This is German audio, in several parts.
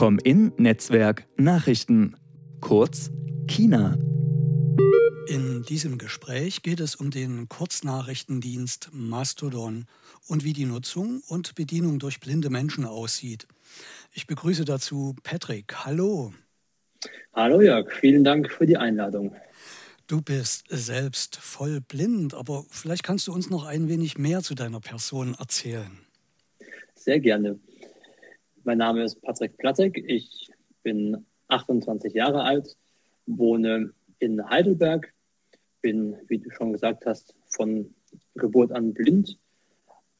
Com-In Netzwerk Nachrichten. Kurz China. In diesem Gespräch geht es um den Kurznachrichtendienst Mastodon und wie die Nutzung und Bedienung durch blinde Menschen aussieht. Ich begrüße dazu Patrick. Hallo. Hallo Jörg, vielen Dank für die Einladung. Du bist selbst voll blind, aber vielleicht kannst du uns noch ein wenig mehr zu deiner Person erzählen. Sehr gerne. Mein Name ist Patrick Plattek. Ich bin 28 Jahre alt, wohne in Heidelberg, bin, wie du schon gesagt hast, von Geburt an blind,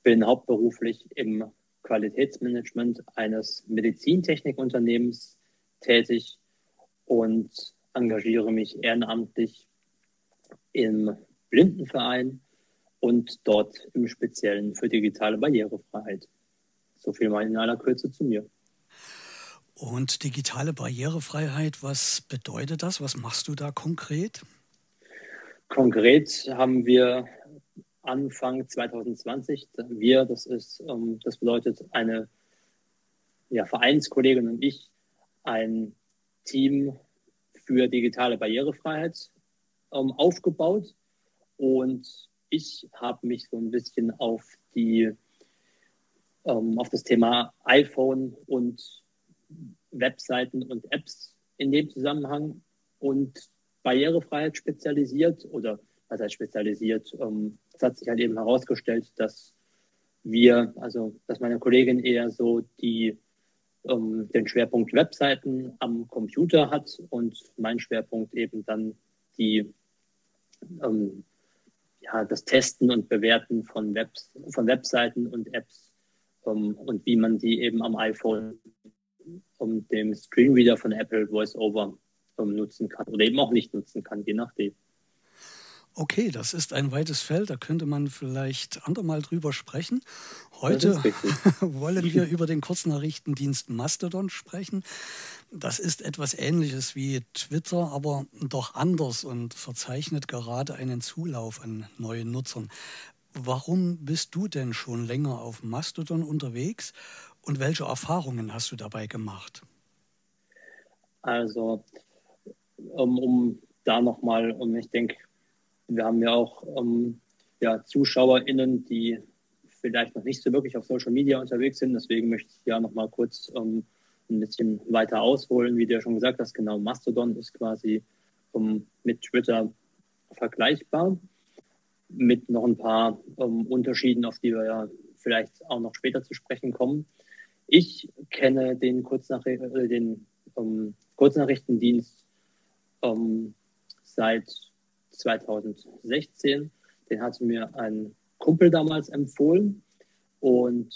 bin hauptberuflich im Qualitätsmanagement eines Medizintechnikunternehmens tätig und engagiere mich ehrenamtlich im Blindenverein und dort im Speziellen für digitale Barrierefreiheit. So viel mal in aller Kürze zu mir. Und digitale Barrierefreiheit, was bedeutet das? Was machst du da konkret? Konkret haben wir Anfang 2020, wir, das ist, ähm, das bedeutet eine ja, Vereinskollegin und ich, ein Team für digitale Barrierefreiheit ähm, aufgebaut. Und ich habe mich so ein bisschen auf die ähm, auf das Thema iPhone und Webseiten und Apps in dem Zusammenhang und Barrierefreiheit spezialisiert oder was heißt spezialisiert? Ähm, es hat sich halt eben herausgestellt, dass wir, also dass meine Kollegin eher so die ähm, den Schwerpunkt Webseiten am Computer hat und mein Schwerpunkt eben dann die ähm, ja, das Testen und Bewerten von, Webs, von Webseiten und Apps um, und wie man die eben am iPhone um dem Screenreader von Apple VoiceOver um, nutzen kann oder eben auch nicht nutzen kann, je nachdem. Okay, das ist ein weites Feld, da könnte man vielleicht andermal drüber sprechen. Heute wollen wir über den Kurznachrichtendienst Mastodon sprechen. Das ist etwas Ähnliches wie Twitter, aber doch anders und verzeichnet gerade einen Zulauf an neuen Nutzern. Warum bist du denn schon länger auf Mastodon unterwegs und welche Erfahrungen hast du dabei gemacht? Also, um, um da nochmal, und ich denke, wir haben ja auch ähm, ja, ZuschauerInnen, die vielleicht noch nicht so wirklich auf Social Media unterwegs sind. Deswegen möchte ich ja noch mal kurz ähm, ein bisschen weiter ausholen. Wie du ja schon gesagt hast, genau, Mastodon ist quasi ähm, mit Twitter vergleichbar. Mit noch ein paar ähm, Unterschieden, auf die wir ja vielleicht auch noch später zu sprechen kommen. Ich kenne den, Kurznachricht äh, den ähm, Kurznachrichtendienst ähm, seit 2016. Den hatte mir ein Kumpel damals empfohlen und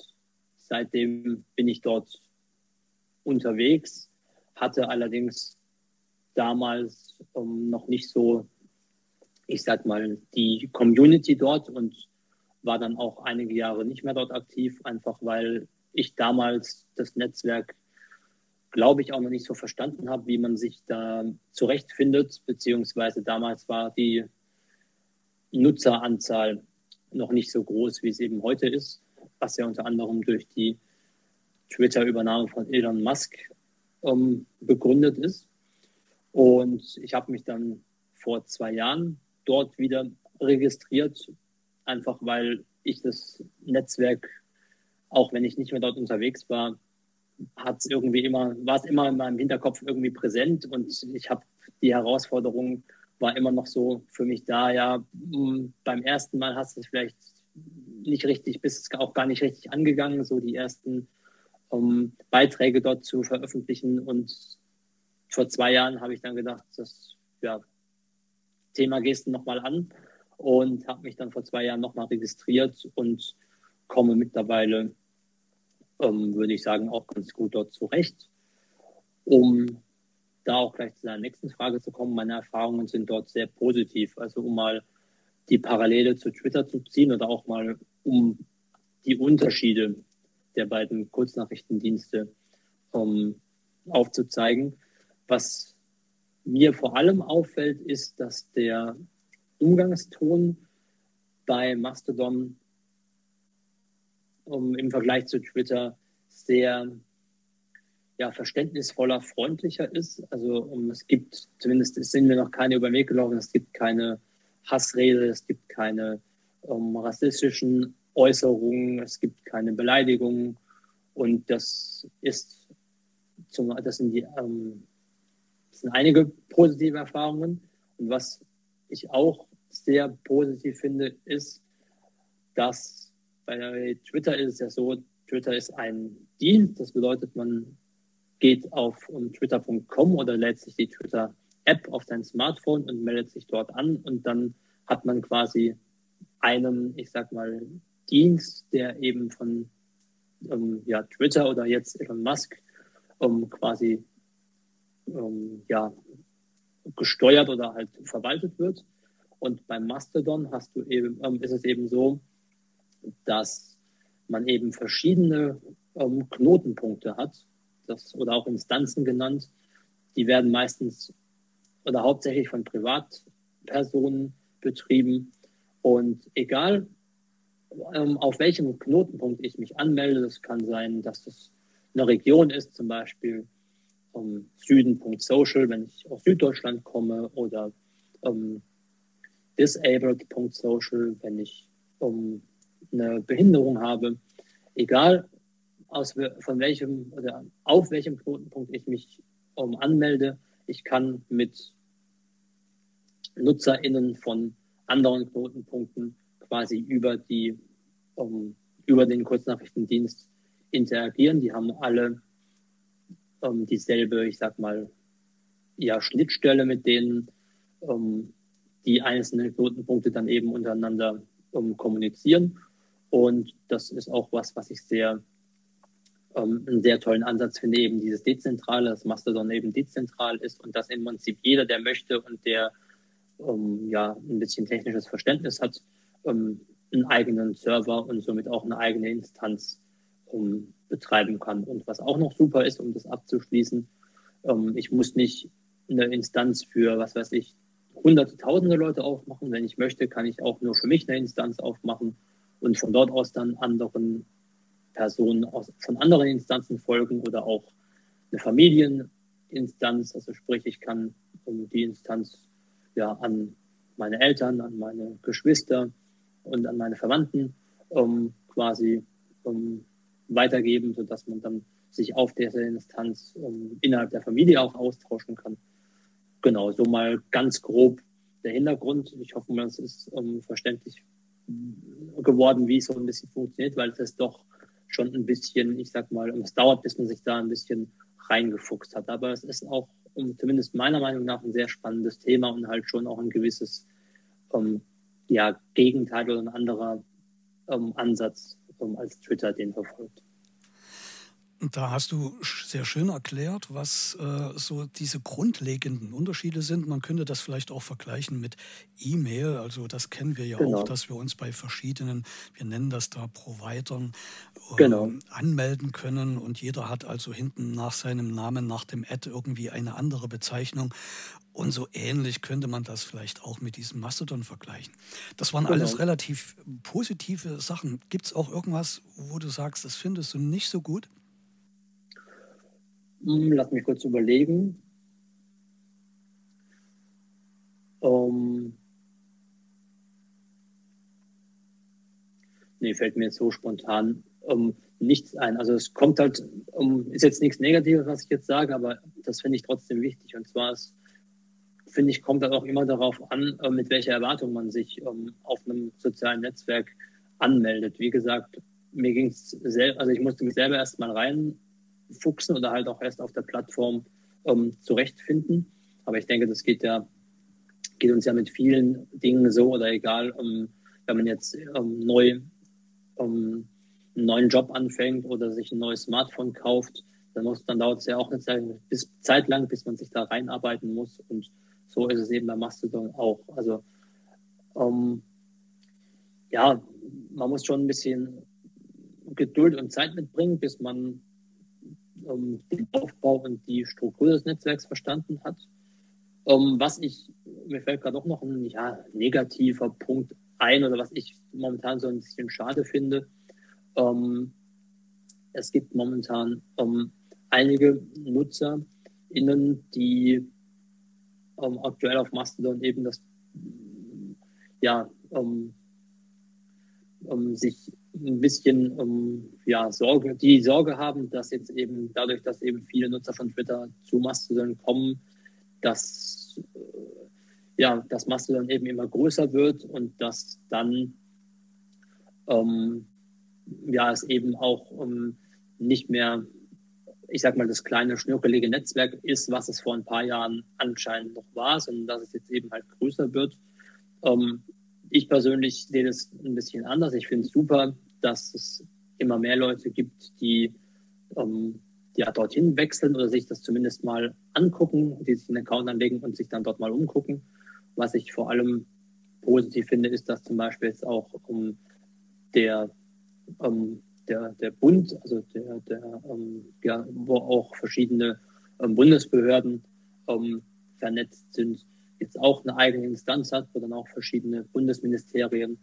seitdem bin ich dort unterwegs, hatte allerdings damals ähm, noch nicht so, ich sag mal, die Community dort und war dann auch einige Jahre nicht mehr dort aktiv, einfach weil ich damals das Netzwerk, glaube ich, auch noch nicht so verstanden habe, wie man sich da zurechtfindet, beziehungsweise damals war die Nutzeranzahl noch nicht so groß, wie es eben heute ist, was ja unter anderem durch die Twitter-Übernahme von Elon Musk ähm, begründet ist. Und ich habe mich dann vor zwei Jahren dort wieder registriert, einfach weil ich das Netzwerk, auch wenn ich nicht mehr dort unterwegs war, hat es irgendwie immer, war es immer in meinem Hinterkopf irgendwie präsent und ich habe die Herausforderung war immer noch so für mich da, ja, hm, beim ersten Mal hast du es vielleicht nicht richtig, bist auch gar nicht richtig angegangen, so die ersten um, Beiträge dort zu veröffentlichen. Und vor zwei Jahren habe ich dann gedacht, das ja, Thema gehst du nochmal an und habe mich dann vor zwei Jahren nochmal registriert und komme mittlerweile, ähm, würde ich sagen, auch ganz gut dort zurecht. Um da auch gleich zu der nächsten Frage zu kommen, meine Erfahrungen sind dort sehr positiv. Also um mal die Parallele zu Twitter zu ziehen oder auch mal um die Unterschiede der beiden Kurznachrichtendienste ähm, aufzuzeigen. Was mir vor allem auffällt, ist, dass der Umgangston bei Mastodon um, im Vergleich zu Twitter sehr ja, verständnisvoller, freundlicher ist. Also um, es gibt, zumindest sind wir noch keine über den Weg gelaufen, es gibt keine Hassrede, es gibt keine um, rassistischen Äußerungen, es gibt keine Beleidigungen. Und das ist zum, das sind die, ähm, das sind einige positive Erfahrungen. Und was ich auch sehr positiv finde, ist, dass bei Twitter ist es ja so, Twitter ist ein Dienst. Das bedeutet, man geht auf twitter.com oder lädt sich die Twitter-App auf sein Smartphone und meldet sich dort an und dann hat man quasi einen, ich sag mal, Dienst, der eben von ähm, ja, Twitter oder jetzt Elon Musk ähm, quasi ähm, ja, gesteuert oder halt verwaltet wird. Und beim Mastodon hast du eben, ähm, ist es eben so, dass man eben verschiedene ähm, Knotenpunkte hat, das, oder auch Instanzen genannt. Die werden meistens oder hauptsächlich von Privatpersonen betrieben. Und egal, ähm, auf welchem Knotenpunkt ich mich anmelde, das kann sein, dass das eine Region ist, zum Beispiel um, Süden.social, wenn ich aus Süddeutschland komme, oder um, disabled.social, wenn ich um, eine Behinderung habe. Egal, aus, von welchem oder auf welchem Knotenpunkt ich mich um, anmelde, ich kann mit NutzerInnen von anderen Knotenpunkten quasi über die um, über den Kurznachrichtendienst interagieren. Die haben alle um, dieselbe, ich sag mal, ja, Schnittstelle, mit denen um, die einzelnen Knotenpunkte dann eben untereinander kommunizieren. Und das ist auch was, was ich sehr ähm, einen sehr tollen Ansatz finde, eben dieses Dezentrale, dass Mastodon eben dezentral ist und dass im Prinzip jeder, der möchte und der ähm, ja ein bisschen technisches Verständnis hat, ähm, einen eigenen Server und somit auch eine eigene Instanz betreiben kann. Und was auch noch super ist, um das abzuschließen, ähm, ich muss nicht eine Instanz für, was weiß ich, hunderte, tausende Leute aufmachen. Wenn ich möchte, kann ich auch nur für mich eine Instanz aufmachen und von dort aus dann anderen Personen aus, von anderen Instanzen folgen oder auch eine Familieninstanz. Also sprich, ich kann um die Instanz ja an meine Eltern, an meine Geschwister und an meine Verwandten um, quasi um, weitergeben, sodass man dann sich auf dieser Instanz um, innerhalb der Familie auch austauschen kann. Genau, so mal ganz grob der Hintergrund. Ich hoffe es ist um, verständlich geworden, wie es so ein bisschen funktioniert, weil es doch schon ein bisschen, ich sag mal, es dauert, bis man sich da ein bisschen reingefuchst hat. Aber es ist auch, um, zumindest meiner Meinung nach, ein sehr spannendes Thema und halt schon auch ein gewisses um, ja, Gegenteil oder ein anderer um, Ansatz als Twitter den verfolgt. Da hast du sehr schön erklärt, was äh, so diese grundlegenden Unterschiede sind. Man könnte das vielleicht auch vergleichen mit E-Mail. Also das kennen wir ja genau. auch, dass wir uns bei verschiedenen, wir nennen das da Providern, äh, genau. anmelden können. Und jeder hat also hinten nach seinem Namen, nach dem Ad irgendwie eine andere Bezeichnung. Und so ähnlich könnte man das vielleicht auch mit diesem Mastodon vergleichen. Das waren genau. alles relativ positive Sachen. Gibt es auch irgendwas, wo du sagst, das findest du nicht so gut? Hm, lass mich kurz überlegen. Ähm, nee, fällt mir jetzt so spontan ähm, nichts ein. Also es kommt halt, ähm, ist jetzt nichts Negatives, was ich jetzt sage, aber das finde ich trotzdem wichtig. Und zwar ist, finde ich, kommt halt auch immer darauf an, äh, mit welcher Erwartung man sich ähm, auf einem sozialen Netzwerk anmeldet. Wie gesagt, mir ging es selber, also ich musste mich selber erstmal rein fuchsen oder halt auch erst auf der Plattform ähm, zurechtfinden. Aber ich denke, das geht ja, geht uns ja mit vielen Dingen so oder egal, ähm, wenn man jetzt ähm, neu ähm, einen neuen Job anfängt oder sich ein neues Smartphone kauft, dann, dann dauert es ja auch eine Zeit, bis, Zeit lang, bis man sich da reinarbeiten muss. Und so ist es eben bei Mastodon auch. Also ähm, ja, man muss schon ein bisschen Geduld und Zeit mitbringen, bis man ähm, den Aufbau und die Struktur des Netzwerks verstanden hat. Ähm, was ich, mir fällt gerade auch noch ein ja, negativer Punkt ein oder was ich momentan so ein bisschen schade finde. Ähm, es gibt momentan ähm, einige NutzerInnen, die ähm, aktuell auf Mastodon eben das, ja, ähm, ähm, sich ein bisschen ähm, ja, Sorge, die Sorge haben, dass jetzt eben dadurch, dass eben viele Nutzer von Twitter zu Mastodon kommen, dass, äh, ja, dass Mastodon eben immer größer wird und dass dann ähm, ja, es eben auch ähm, nicht mehr, ich sag mal, das kleine, schnörkelige Netzwerk ist, was es vor ein paar Jahren anscheinend noch war, sondern dass es jetzt eben halt größer wird. Ähm, ich persönlich sehe das ein bisschen anders. Ich finde es super, dass es immer mehr Leute gibt, die ähm, ja, dorthin wechseln oder sich das zumindest mal angucken, die sich einen Account anlegen und sich dann dort mal umgucken. Was ich vor allem positiv finde, ist, dass zum Beispiel jetzt auch um, der, um, der, der Bund, also der, der um, ja, wo auch verschiedene um, Bundesbehörden vernetzt sind, jetzt auch eine eigene Instanz hat, wo dann auch verschiedene Bundesministerien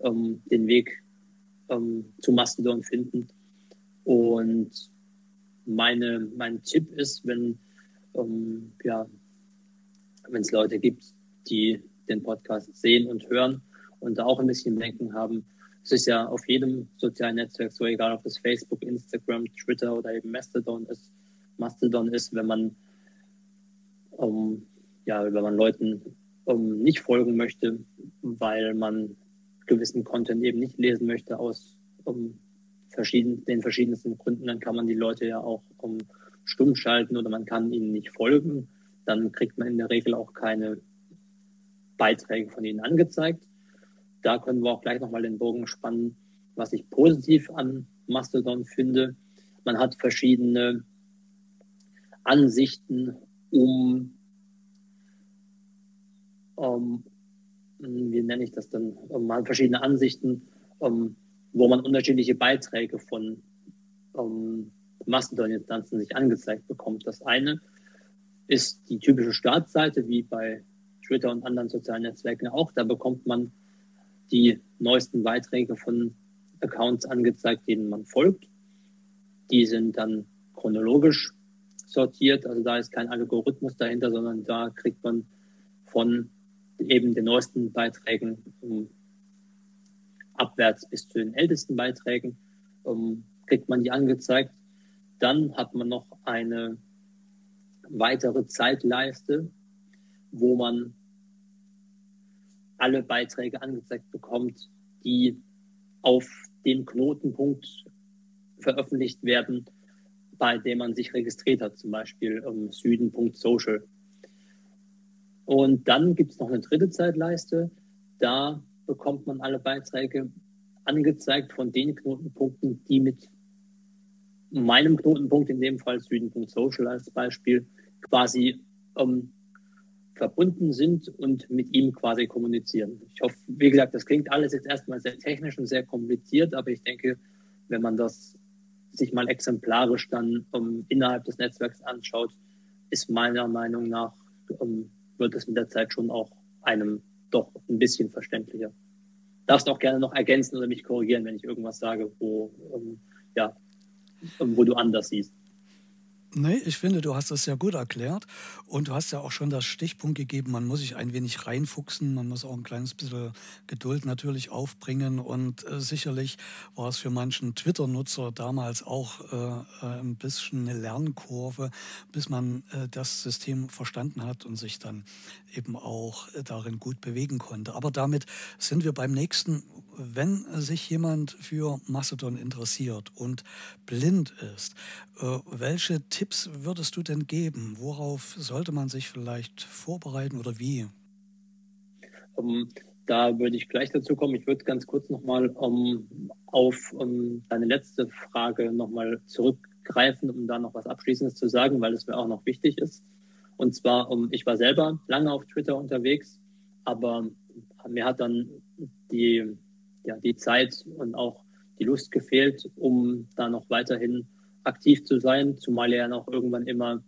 ähm, den Weg ähm, zu Mastodon finden. Und meine, mein Tipp ist, wenn ähm, ja, wenn es Leute gibt, die den Podcast sehen und hören und da auch ein bisschen Denken haben, es ist ja auf jedem sozialen Netzwerk so, egal ob es Facebook, Instagram, Twitter oder eben Mastodon ist. Mastodon ist, wenn man ähm, ja, wenn man Leuten ähm, nicht folgen möchte, weil man gewissen Content eben nicht lesen möchte aus um, verschieden, den verschiedensten Gründen, dann kann man die Leute ja auch um, stumm schalten oder man kann ihnen nicht folgen. Dann kriegt man in der Regel auch keine Beiträge von ihnen angezeigt. Da können wir auch gleich nochmal den Bogen spannen, was ich positiv an Mastodon finde. Man hat verschiedene Ansichten, um ähm, wie nenne ich das denn, ähm, man hat verschiedene Ansichten, ähm, wo man unterschiedliche Beiträge von ähm, Mastodon-Instanzen sich angezeigt bekommt. Das eine ist die typische Startseite, wie bei Twitter und anderen sozialen Netzwerken auch. Da bekommt man die neuesten Beiträge von Accounts angezeigt, denen man folgt. Die sind dann chronologisch sortiert, also da ist kein Algorithmus dahinter, sondern da kriegt man von eben den neuesten Beiträgen um, abwärts bis zu den ältesten Beiträgen um, kriegt man die angezeigt. Dann hat man noch eine weitere Zeitleiste, wo man alle Beiträge angezeigt bekommt, die auf dem Knotenpunkt veröffentlicht werden, bei dem man sich registriert hat, zum Beispiel um, süden.social. Und dann gibt es noch eine dritte Zeitleiste. Da bekommt man alle Beiträge angezeigt von den Knotenpunkten, die mit meinem Knotenpunkt, in dem Fall Süden.social als Beispiel, quasi ähm, verbunden sind und mit ihm quasi kommunizieren. Ich hoffe, wie gesagt, das klingt alles jetzt erstmal sehr technisch und sehr kompliziert, aber ich denke, wenn man das sich mal exemplarisch dann um, innerhalb des Netzwerks anschaut, ist meiner Meinung nach um, wird es mit der Zeit schon auch einem doch ein bisschen verständlicher. Darfst auch gerne noch ergänzen oder mich korrigieren, wenn ich irgendwas sage, wo, ähm, ja, wo du anders siehst. Nee, ich finde, du hast das sehr gut erklärt und du hast ja auch schon das Stichpunkt gegeben, man muss sich ein wenig reinfuchsen, man muss auch ein kleines bisschen Geduld natürlich aufbringen und äh, sicherlich war es für manchen Twitter-Nutzer damals auch äh, äh, ein bisschen eine Lernkurve, bis man äh, das System verstanden hat und sich dann eben auch äh, darin gut bewegen konnte. Aber damit sind wir beim nächsten wenn sich jemand für Mastodon interessiert und blind ist, äh, welche Tipps würdest du denn geben? Worauf sollte man sich vielleicht vorbereiten oder wie? Um, ähm, da würde ich gleich dazu kommen. Ich würde ganz kurz nochmal um, ähm, auf um, ähm, deine letzte Frage nochmal zurückgreifen, um da noch was Abschließendes zu sagen, weil es mir auch noch wichtig ist. Und zwar, ich war selber lange auf Twitter unterwegs, aber mir hat dann die ja, die Zeit und auch die Lust gefehlt, um da noch weiterhin aktiv zu sein, zumal ja noch irgendwann immer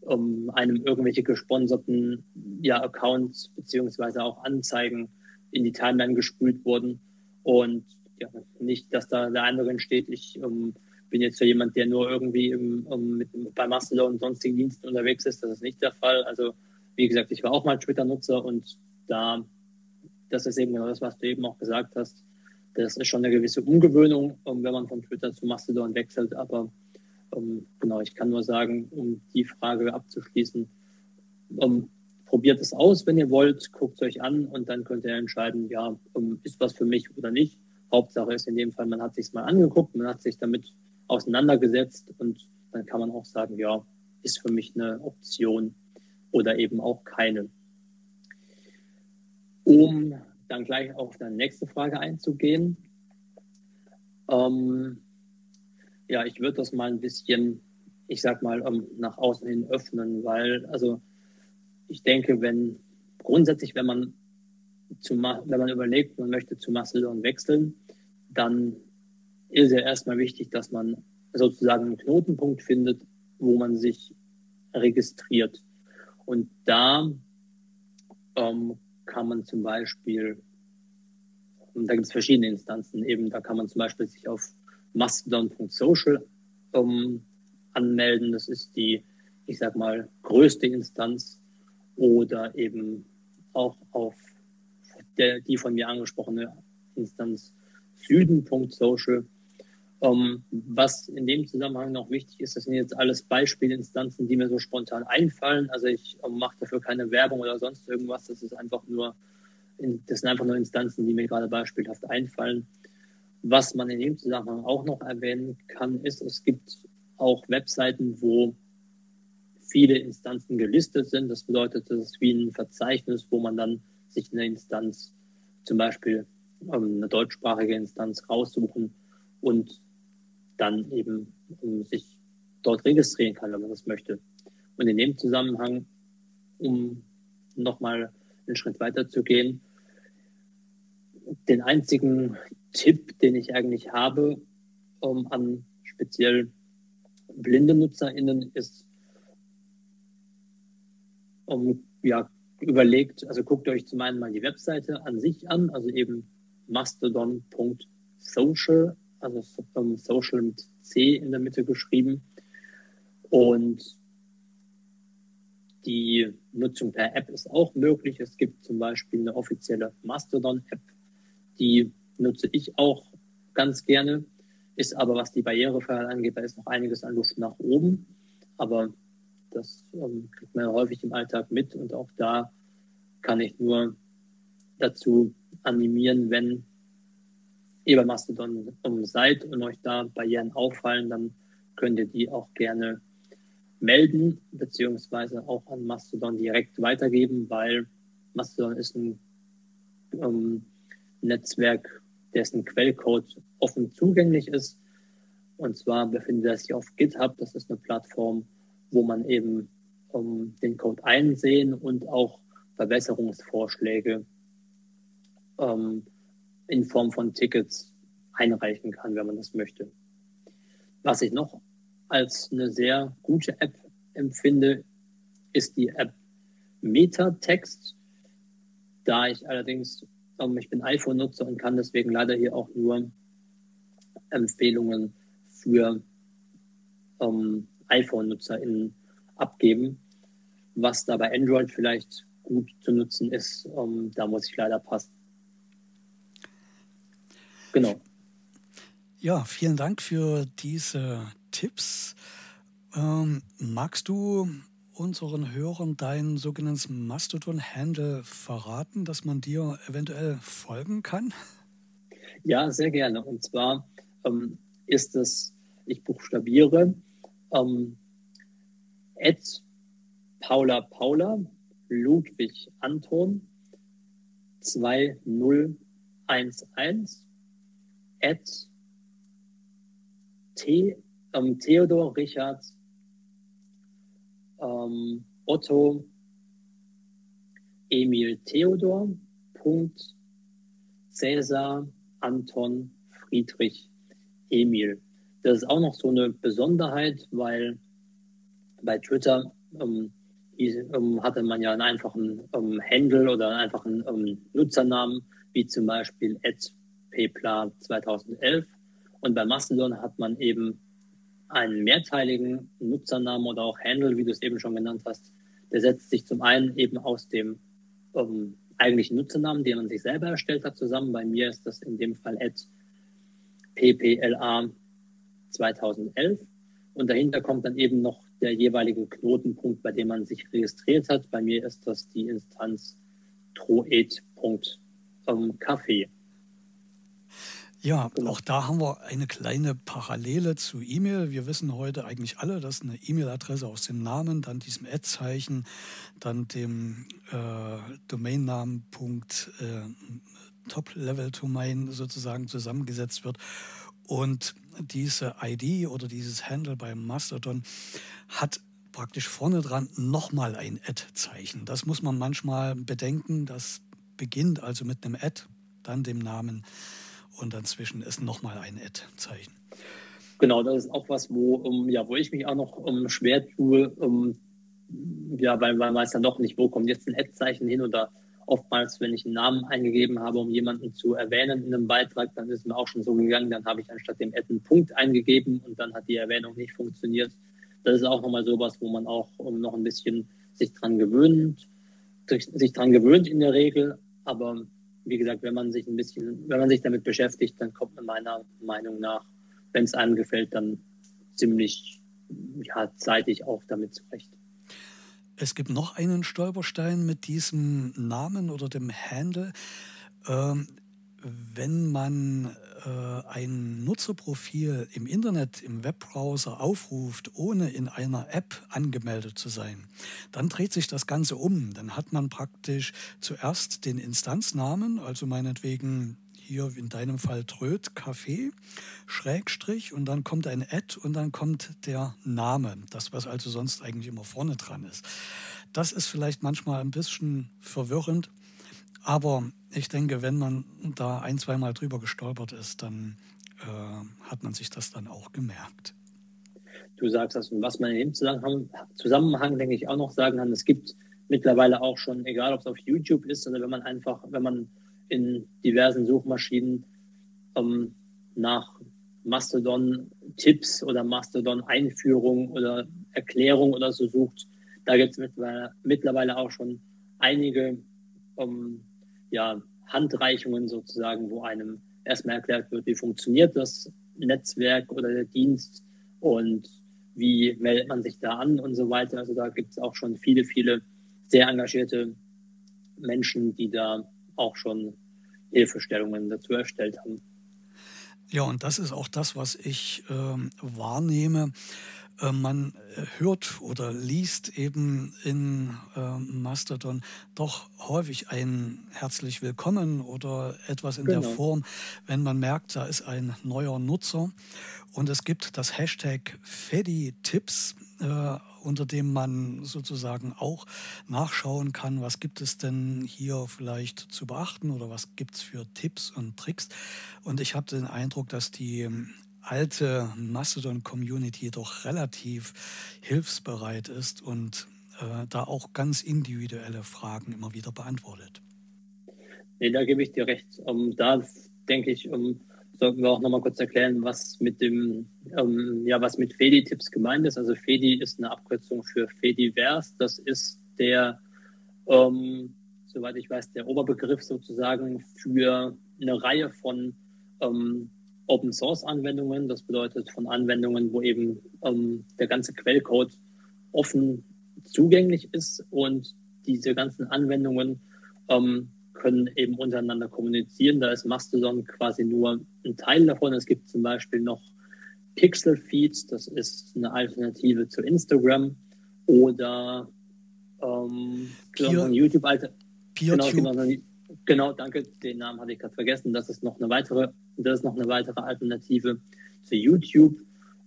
um einem irgendwelche gesponserten ja, Accounts beziehungsweise auch Anzeigen in die Timeline gespült wurden und ja, nicht, dass da der andere steht, ich um, bin jetzt so jemand, der nur irgendwie im, um, mit, bei Mastodon und sonstigen Diensten unterwegs ist. Das ist nicht der Fall. Also, wie gesagt, ich war auch mal Twitter-Nutzer und da, das ist eben genau das, was du eben auch gesagt hast. Das ist schon eine gewisse Umgewöhnung, um, wenn man von Twitter zu Mastodon wechselt. Aber um, genau, ich kann nur sagen, um die Frage abzuschließen, um, probiert es aus, wenn ihr wollt, guckt es euch an und dann könnt ihr entscheiden, ja, ist was für mich oder nicht. Hauptsache ist in dem Fall, man hat sich mal angeguckt, man hat sich damit auseinandergesetzt und dann kann man auch sagen, ja, ist für mich eine Option oder eben auch keine. Um dann gleich auf die nächste Frage einzugehen. Ähm, ja, ich würde das mal ein bisschen, ich sag mal, um, nach außen hin öffnen, weil, also ich denke, wenn grundsätzlich, wenn man zu, wenn man überlegt, man möchte zu Mastodon wechseln, dann ist ja erstmal wichtig, dass man sozusagen einen Knotenpunkt findet, wo man sich registriert. Und da ähm, kann man zum Beispiel, da gibt es verschiedene Instanzen, eben da kann man zum Beispiel sich auf mastodon.social ähm, anmelden. Das ist die, ich sag mal, größte Instanz oder eben auch auf der, die von mir angesprochene Instanz süden.social. Ähm, was in dem Zusammenhang noch wichtig ist, das sind jetzt alles Beispielinstanzen, die mir so spontan einfallen. Also ich ähm, mache dafür keine Werbung oder sonst irgendwas. Das ist einfach nur, das sind einfach nur Instanzen, die mir gerade beispielhaft einfallen. Was man in dem Zusammenhang auch noch erwähnen kann, ist, es gibt auch Webseiten, wo viele Instanzen gelistet sind. Das bedeutet, das ist wie ein Verzeichnis, wo man dann sich eine Instanz, zum Beispiel ähm, eine deutschsprachige Instanz raussuchen und dann eben um sich dort registrieren kann, wenn man das möchte. Und in dem Zusammenhang, um nochmal einen Schritt weiter zu gehen, den einzigen Tipp, den ich eigentlich habe um, an speziell blinde NutzerInnen, ist, um, ja, überlegt, also guckt euch zum einen mal die Webseite an sich an, also eben mastodon.social, also Social mit C in der Mitte geschrieben. Und die Nutzung per App ist auch möglich. Es gibt zum Beispiel eine offizielle Mastodon-App, die nutze ich auch ganz gerne, ist aber, was die Barrierefreiheit angeht, da ist noch einiges an Luft nach oben. Aber das ähm, kriegt man häufig im Alltag mit und auch da kann ich nur dazu animieren, wenn ihr bei Mastodon seid und euch da Barrieren auffallen, dann könnt ihr die auch gerne melden, beziehungsweise auch an Mastodon direkt weitergeben, weil Mastodon ist ein ähm, Netzwerk, dessen Quellcode offen zugänglich ist. Und zwar befindet er sich auf GitHub. Das ist eine Plattform, wo man eben um, den Code einsehen und auch Verbesserungsvorschläge ähm, in Form von Tickets einreichen kann, wenn man das möchte. Was ich noch als eine sehr gute App empfinde, ist die App Metatext. Da ich allerdings, ich bin iPhone-Nutzer und kann deswegen leider hier auch nur Empfehlungen für ähm, iPhone-NutzerInnen abgeben. Was da bei Android vielleicht gut zu nutzen ist, ähm, da muss ich leider passen. Genau. Ja, vielen Dank für diese Tipps. Ähm, magst du unseren Hörern dein sogenanntes Mastodon-Handle verraten, dass man dir eventuell folgen kann? Ja, sehr gerne. Und zwar ähm, ist es, ich buchstabiere, ähm, Paula Paula Ludwig Anton 2011 at T, ähm, Theodor Richard ähm, Otto Emil Theodor Punkt Cäsar Anton Friedrich Emil. Das ist auch noch so eine Besonderheit, weil bei Twitter ähm, ähm, hatte man ja einen einfachen ähm, Handle oder einen einfachen ähm, Nutzernamen, wie zum Beispiel pepla 2011. Und bei Mastodon hat man eben einen mehrteiligen Nutzernamen oder auch Handle, wie du es eben schon genannt hast. Der setzt sich zum einen eben aus dem ähm, eigentlichen Nutzernamen, den man sich selber erstellt hat, zusammen. Bei mir ist das in dem Fall ppla 2011. Und dahinter kommt dann eben noch der jeweilige Knotenpunkt, bei dem man sich registriert hat. Bei mir ist das die Instanz troet.café. Ja, genau. auch da haben wir eine kleine Parallele zu E-Mail. Wir wissen heute eigentlich alle, dass eine E-Mail-Adresse aus dem Namen, dann diesem Ad-Zeichen, dann dem äh, Domainnamen äh, Top-Level-Domain sozusagen zusammengesetzt wird. Und diese ID oder dieses Handle beim Mastodon hat praktisch vorne dran nochmal ein Ad-Zeichen. Das muss man manchmal bedenken. Das beginnt also mit einem Ad, dann dem Namen und dazwischen ist nochmal ein Ad-Zeichen. Genau, das ist auch was, wo, um, ja, wo ich mich auch noch um, schwer tue, um, ja, weil, man weiß dann doch nicht, wo kommt jetzt ein Ad-Zeichen hin oder oftmals, wenn ich einen Namen eingegeben habe, um jemanden zu erwähnen in einem Beitrag, dann ist mir auch schon so gegangen, dann habe ich anstatt dem Ad einen Punkt eingegeben und dann hat die Erwähnung nicht funktioniert. Das ist auch nochmal sowas, wo man auch noch ein bisschen sich dran gewöhnt, sich dran gewöhnt in der Regel, aber wie gesagt, wenn man sich ein bisschen, wenn man sich damit beschäftigt, dann kommt man meiner Meinung nach, wenn es einem gefällt, dann ziemlich ja, zeitig auch damit zurecht. Es gibt noch einen Stolperstein mit diesem Namen oder dem Handle. Ähm, wenn man ein Nutzerprofil im Internet, im Webbrowser aufruft, ohne in einer App angemeldet zu sein, dann dreht sich das Ganze um. Dann hat man praktisch zuerst den Instanznamen, also meinetwegen hier in deinem Fall Tröd Café, Schrägstrich und dann kommt ein Ad und dann kommt der Name, das was also sonst eigentlich immer vorne dran ist. Das ist vielleicht manchmal ein bisschen verwirrend, aber ich denke, wenn man da ein, zweimal drüber gestolpert ist, dann äh, hat man sich das dann auch gemerkt. Du sagst das, und was man in dem Zusammenhang, Zusammenhang, denke ich, auch noch sagen kann, es gibt mittlerweile auch schon, egal ob es auf YouTube ist oder wenn man einfach, wenn man in diversen Suchmaschinen ähm, nach Mastodon-Tipps oder Mastodon-Einführung oder Erklärung oder so sucht, da gibt es mittlerweile, auch schon einige ähm, ja, Handreichungen sozusagen, wo einem erstmal erklärt wird, wie funktioniert das Netzwerk oder der Dienst und wie meldet man sich da an und so weiter. Also da gibt es auch schon viele, viele sehr engagierte Menschen, die da auch schon Hilfestellungen dazu erstellt haben. Ja, und das ist auch das, was ich ähm, wahrnehme. Äh, man äh, hört oder liest eben in äh, Mastodon doch häufig ein herzlich willkommen oder etwas in genau. der Form, wenn man merkt, da ist ein neuer Nutzer. Und es gibt das Hashtag FediTips, äh, unter dem man sozusagen auch nachschauen kann, was gibt es denn hier vielleicht zu beachten oder was gibt es für Tipps und Tricks. Und ich habe den Eindruck, dass die alte Mastodon-Community doch relativ hilfsbereit ist und äh, da auch ganz individuelle Fragen immer wieder beantwortet. Nee, da gebe ich dir recht. Um, da denke ich, um, sollten wir auch nochmal kurz erklären, was mit dem, um, ja, was mit Fedi-Tipps gemeint ist. Also Fedi ist eine Abkürzung für Fediverse. Das ist der, soweit ich weiß, der Oberbegriff sozusagen für eine Reihe von um, Open Source Anwendungen. Das bedeutet von Anwendungen, wo eben ähm, der ganze Quellcode offen zugänglich ist und diese ganzen Anwendungen ähm, können eben untereinander kommunizieren. Da ist Mastodon quasi nur ein Teil davon. Es gibt zum Beispiel noch Pixel Feeds, das ist eine Alternative zu Instagram oder ähm, Peer, YouTube Alter. Genau, genau, genau, danke, den Namen hatte ich gerade vergessen. Das ist noch eine weitere das ist noch eine weitere Alternative zu YouTube.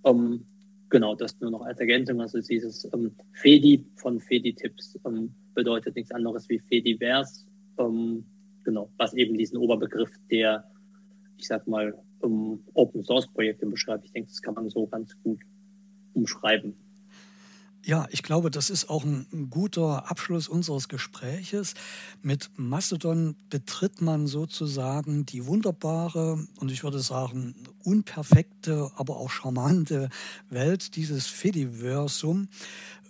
Ähm, genau, das nur noch als Ergänzung. Also dieses ähm, Fedi von Fedi-Tipps ähm, bedeutet nichts anderes wie Fediverse. Ähm, genau, was eben diesen Oberbegriff der, ich sag mal, Open Source Projekte beschreibt. Ich denke, das kann man so ganz gut umschreiben. Ja, ich glaube, das ist auch ein guter Abschluss unseres Gespräches. Mit Mastodon betritt man sozusagen die wunderbare und ich würde sagen unperfekte, aber auch charmante Welt dieses Fediversum.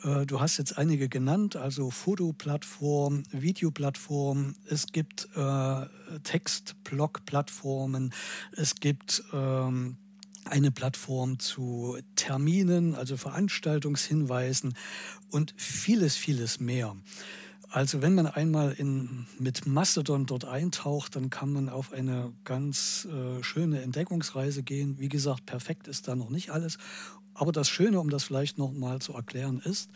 Äh, du hast jetzt einige genannt, also Fotoplattform, Videoplattform, es gibt äh, Textblog-Plattformen, es gibt ähm, eine Plattform zu Terminen, also Veranstaltungshinweisen und vieles, vieles mehr. Also wenn man einmal in, mit Mastodon dort eintaucht, dann kann man auf eine ganz äh, schöne Entdeckungsreise gehen. Wie gesagt, perfekt ist da noch nicht alles. Aber das Schöne, um das vielleicht noch mal zu erklären, ist,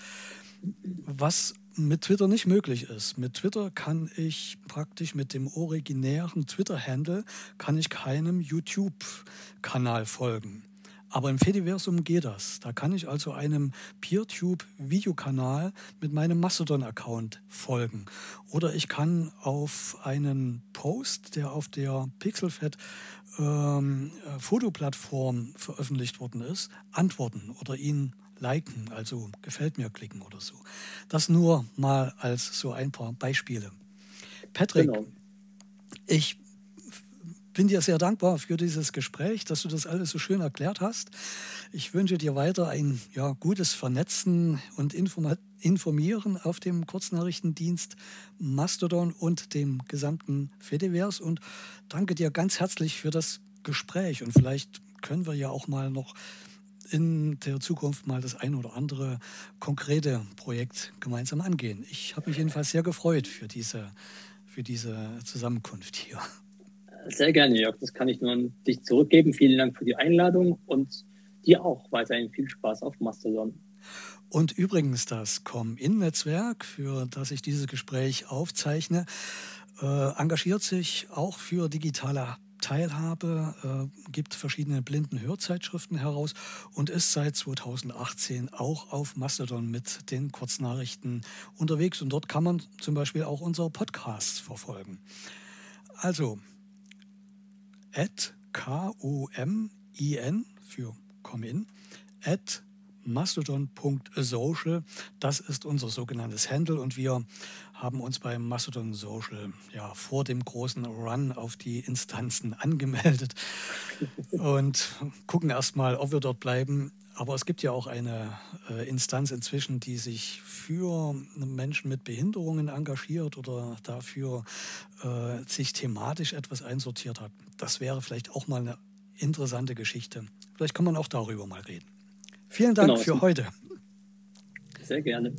was mit Twitter nicht möglich ist. Mit Twitter kann ich praktisch mit dem originären Twitter-Handle kann ich keinem YouTube-Kanal folgen. Aber im Fediversum geht das. Da kann ich also einem PeerTube-Videokanal mit meinem Mastodon-Account folgen. Oder ich kann auf einen Post, der auf der Pixelfed ähm, Fotoplattform veröffentlicht worden ist, antworten oder ihn liken, also gefällt mir klicken oder so. Das nur mal als so ein paar Beispiele. Patrick, genau. ich bin dir sehr dankbar für dieses Gespräch, dass du das alles so schön erklärt hast. Ich wünsche dir weiter ein ja, gutes Vernetzen und Informieren auf dem Kurznachrichtendienst Mastodon und dem gesamten Fediverse und danke dir ganz herzlich für das Gespräch. Und vielleicht können wir ja auch mal noch in der Zukunft mal das ein oder andere konkrete Projekt gemeinsam angehen. Ich habe mich jedenfalls sehr gefreut für diese, für diese Zusammenkunft hier. Sehr gerne, Jörg. Das kann ich nur an dich zurückgeben. Vielen Dank für die Einladung und dir auch weiterhin viel Spaß auf Mastodon. Und übrigens, das Com-In-Netzwerk, für das ich dieses Gespräch aufzeichne, äh, engagiert sich auch für digitale Teilhabe, äh, gibt verschiedene blinden Hörzeitschriften heraus und ist seit 2018 auch auf Mastodon mit den Kurznachrichten unterwegs. Und dort kann man zum Beispiel auch unsere Podcasts verfolgen. Also, at K-O-M-I-N für Comin, at mastodon.social. Das ist unser sogenanntes Handle und wir haben uns beim Mastodon Social ja vor dem großen Run auf die Instanzen angemeldet und gucken erstmal, ob wir dort bleiben. Aber es gibt ja auch eine äh, Instanz inzwischen, die sich für Menschen mit Behinderungen engagiert oder dafür äh, sich thematisch etwas einsortiert hat. Das wäre vielleicht auch mal eine interessante Geschichte. Vielleicht kann man auch darüber mal reden. Vielen Dank genau. für heute. Sehr gerne.